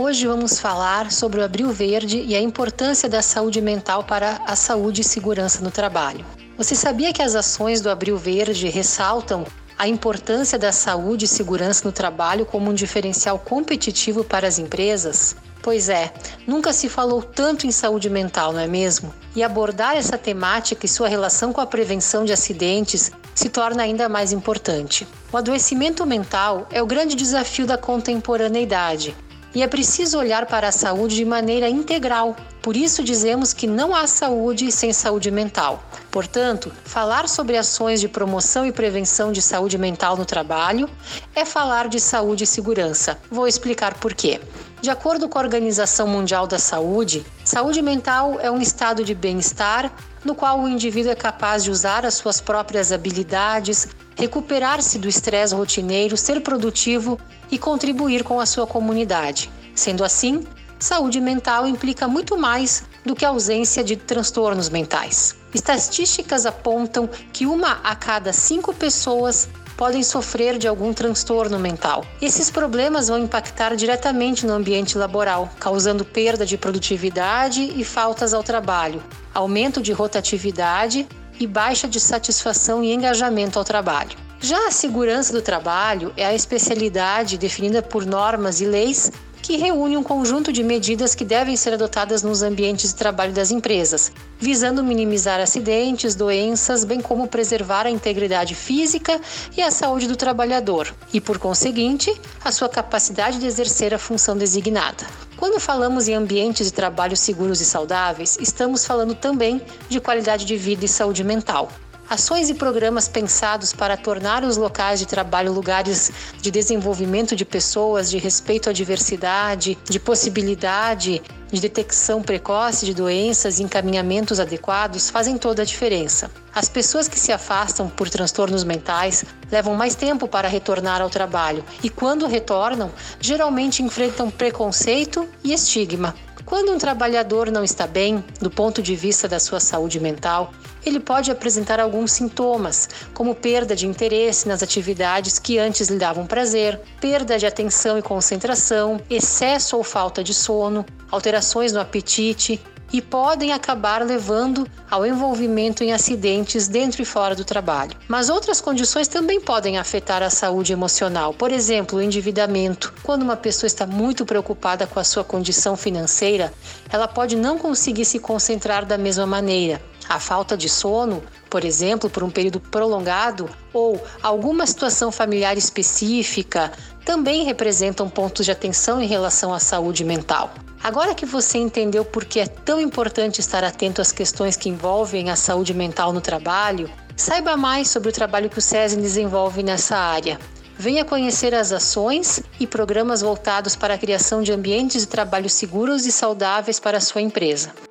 Hoje vamos falar sobre o Abril Verde e a importância da saúde mental para a saúde e segurança no trabalho. Você sabia que as ações do Abril Verde ressaltam a importância da saúde e segurança no trabalho como um diferencial competitivo para as empresas? Pois é, nunca se falou tanto em saúde mental, não é mesmo? E abordar essa temática e sua relação com a prevenção de acidentes se torna ainda mais importante. O adoecimento mental é o grande desafio da contemporaneidade e é preciso olhar para a saúde de maneira integral. Por isso dizemos que não há saúde sem saúde mental. Portanto, falar sobre ações de promoção e prevenção de saúde mental no trabalho é falar de saúde e segurança. Vou explicar por quê. De acordo com a Organização Mundial da Saúde, saúde mental é um estado de bem-estar no qual o indivíduo é capaz de usar as suas próprias habilidades, recuperar-se do estresse rotineiro, ser produtivo e contribuir com a sua comunidade. Sendo assim, saúde mental implica muito mais do que a ausência de transtornos mentais. Estatísticas apontam que uma a cada cinco pessoas podem sofrer de algum transtorno mental. Esses problemas vão impactar diretamente no ambiente laboral, causando perda de produtividade e faltas ao trabalho, aumento de rotatividade e baixa de satisfação e engajamento ao trabalho. Já a segurança do trabalho é a especialidade definida por normas e leis que reúne um conjunto de medidas que devem ser adotadas nos ambientes de trabalho das empresas, visando minimizar acidentes, doenças, bem como preservar a integridade física e a saúde do trabalhador, e por conseguinte, a sua capacidade de exercer a função designada. Quando falamos em ambientes de trabalho seguros e saudáveis, estamos falando também de qualidade de vida e saúde mental. Ações e programas pensados para tornar os locais de trabalho lugares de desenvolvimento de pessoas, de respeito à diversidade, de possibilidade de detecção precoce de doenças e encaminhamentos adequados fazem toda a diferença. As pessoas que se afastam por transtornos mentais levam mais tempo para retornar ao trabalho e, quando retornam, geralmente enfrentam preconceito e estigma. Quando um trabalhador não está bem, do ponto de vista da sua saúde mental, ele pode apresentar alguns sintomas, como perda de interesse nas atividades que antes lhe davam prazer, perda de atenção e concentração, excesso ou falta de sono, alterações no apetite, e podem acabar levando ao envolvimento em acidentes dentro e fora do trabalho. Mas outras condições também podem afetar a saúde emocional, por exemplo, o endividamento. Quando uma pessoa está muito preocupada com a sua condição financeira, ela pode não conseguir se concentrar da mesma maneira. A falta de sono, por exemplo, por um período prolongado, ou alguma situação familiar específica, também representam pontos de atenção em relação à saúde mental. Agora que você entendeu por que é tão importante estar atento às questões que envolvem a saúde mental no trabalho, saiba mais sobre o trabalho que o SESI desenvolve nessa área. Venha conhecer as ações e programas voltados para a criação de ambientes de trabalho seguros e saudáveis para a sua empresa.